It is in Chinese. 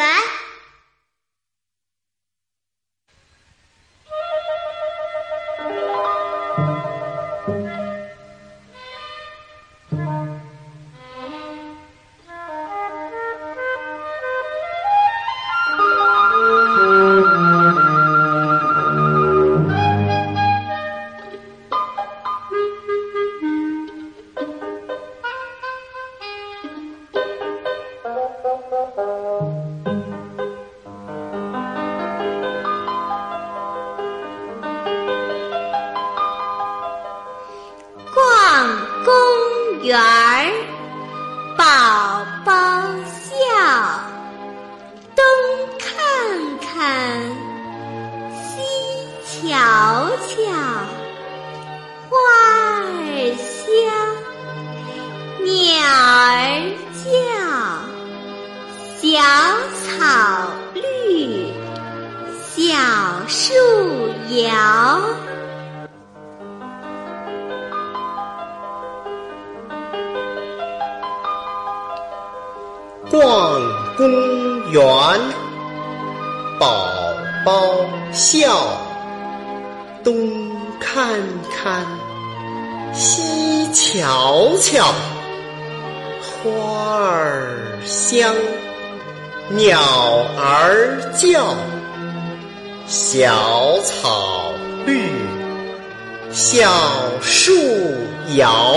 园。园儿，宝宝笑，东看看，西瞧瞧，花儿香，鸟儿叫，小草绿，小树摇。逛公园，宝宝笑，东看看，西瞧瞧，花儿香，鸟儿叫，小草绿，小树摇。